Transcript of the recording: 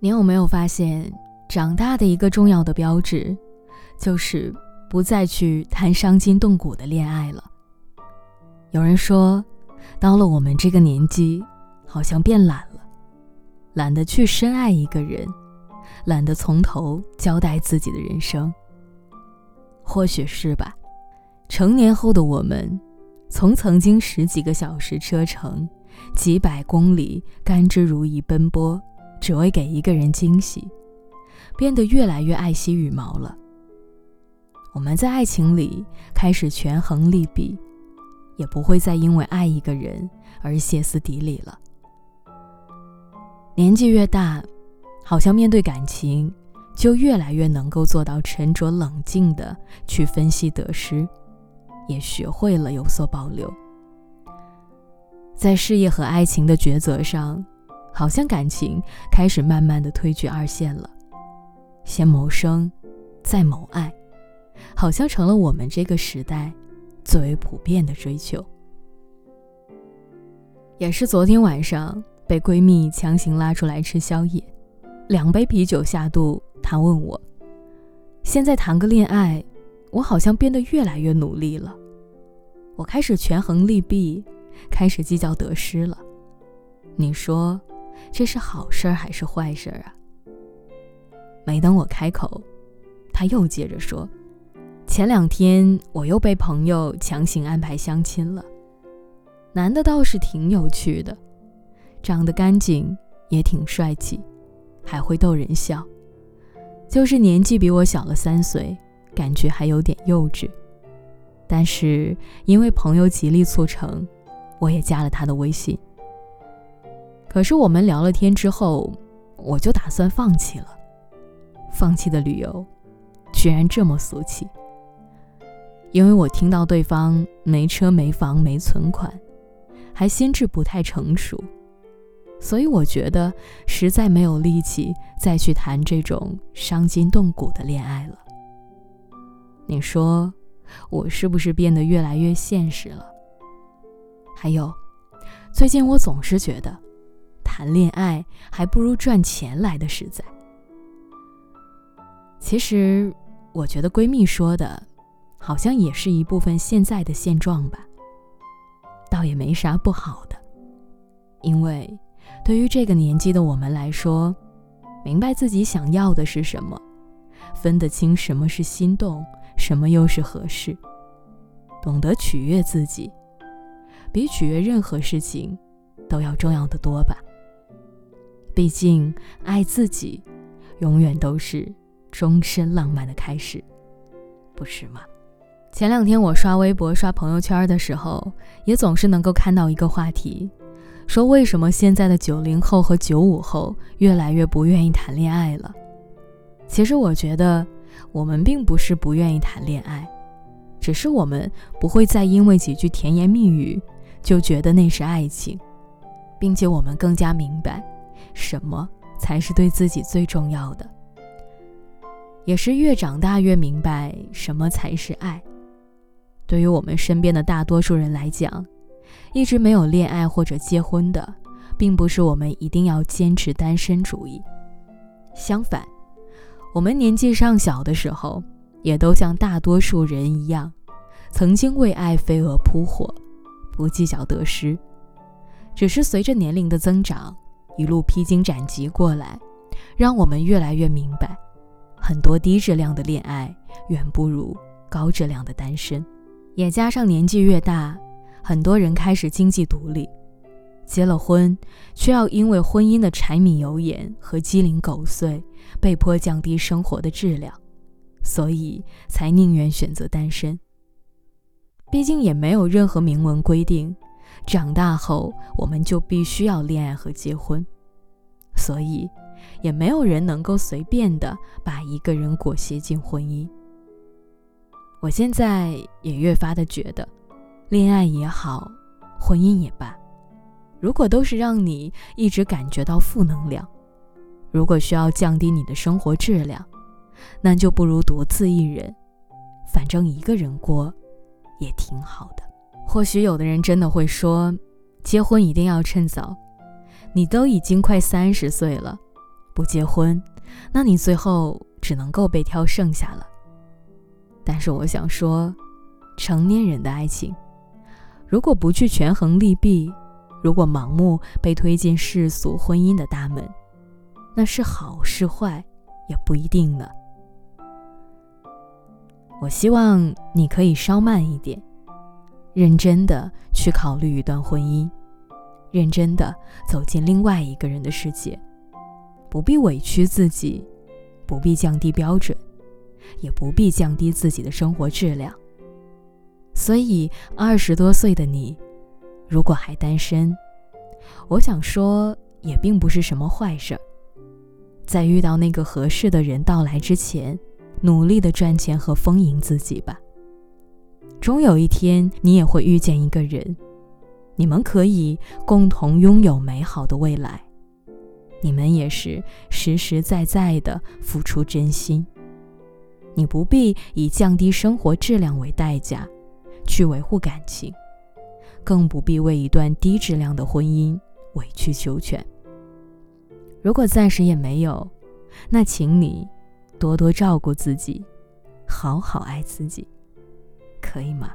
你有没有发现，长大的一个重要的标志，就是不再去谈伤筋动骨的恋爱了？有人说，到了我们这个年纪，好像变懒了，懒得去深爱一个人，懒得从头交代自己的人生。或许是吧。成年后的我们，从曾经十几个小时车程、几百公里甘之如饴奔波，只为给一个人惊喜，变得越来越爱惜羽毛了。我们在爱情里开始权衡利弊，也不会再因为爱一个人而歇斯底里了。年纪越大，好像面对感情，就越来越能够做到沉着冷静的去分析得失。也学会了有所保留，在事业和爱情的抉择上，好像感情开始慢慢的退居二线了。先谋生，再谋爱，好像成了我们这个时代最为普遍的追求。也是昨天晚上被闺蜜强行拉出来吃宵夜，两杯啤酒下肚，她问我：“现在谈个恋爱？”我好像变得越来越努力了，我开始权衡利弊，开始计较得失了。你说这是好事儿还是坏事儿啊？没等我开口，他又接着说：“前两天我又被朋友强行安排相亲了，男的倒是挺有趣的，长得干净，也挺帅气，还会逗人笑，就是年纪比我小了三岁。”感觉还有点幼稚，但是因为朋友极力促成，我也加了他的微信。可是我们聊了天之后，我就打算放弃了。放弃的理由，居然这么俗气。因为我听到对方没车没房没存款，还心智不太成熟，所以我觉得实在没有力气再去谈这种伤筋动骨的恋爱了。你说，我是不是变得越来越现实了？还有，最近我总是觉得，谈恋爱还不如赚钱来的实在。其实，我觉得闺蜜说的，好像也是一部分现在的现状吧。倒也没啥不好的，因为对于这个年纪的我们来说，明白自己想要的是什么，分得清什么是心动。什么又是合适？懂得取悦自己，比取悦任何事情都要重要的多吧。毕竟，爱自己，永远都是终身浪漫的开始，不是吗？前两天我刷微博、刷朋友圈的时候，也总是能够看到一个话题，说为什么现在的九零后和九五后越来越不愿意谈恋爱了？其实我觉得。我们并不是不愿意谈恋爱，只是我们不会再因为几句甜言蜜语就觉得那是爱情，并且我们更加明白什么才是对自己最重要的，也是越长大越明白什么才是爱。对于我们身边的大多数人来讲，一直没有恋爱或者结婚的，并不是我们一定要坚持单身主义，相反。我们年纪尚小的时候，也都像大多数人一样，曾经为爱飞蛾扑火，不计较得失。只是随着年龄的增长，一路披荆斩棘过来，让我们越来越明白，很多低质量的恋爱远不如高质量的单身。也加上年纪越大，很多人开始经济独立。结了婚，却要因为婚姻的柴米油盐和鸡零狗碎，被迫降低生活的质量，所以才宁愿选择单身。毕竟也没有任何明文规定，长大后我们就必须要恋爱和结婚，所以也没有人能够随便的把一个人裹挟进婚姻。我现在也越发的觉得，恋爱也好，婚姻也罢。如果都是让你一直感觉到负能量，如果需要降低你的生活质量，那就不如独自一人，反正一个人过也挺好的。或许有的人真的会说，结婚一定要趁早，你都已经快三十岁了，不结婚，那你最后只能够被挑剩下了。但是我想说，成年人的爱情，如果不去权衡利弊，如果盲目被推进世俗婚姻的大门，那是好是坏也不一定呢。我希望你可以稍慢一点，认真的去考虑一段婚姻，认真的走进另外一个人的世界，不必委屈自己，不必降低标准，也不必降低自己的生活质量。所以，二十多岁的你，如果还单身，我想说，也并不是什么坏事。在遇到那个合适的人到来之前。努力的赚钱和丰盈自己吧。终有一天，你也会遇见一个人，你们可以共同拥有美好的未来。你们也是实实在在的付出真心。你不必以降低生活质量为代价去维护感情，更不必为一段低质量的婚姻委曲求全。如果暂时也没有，那请你。多多照顾自己，好好爱自己，可以吗？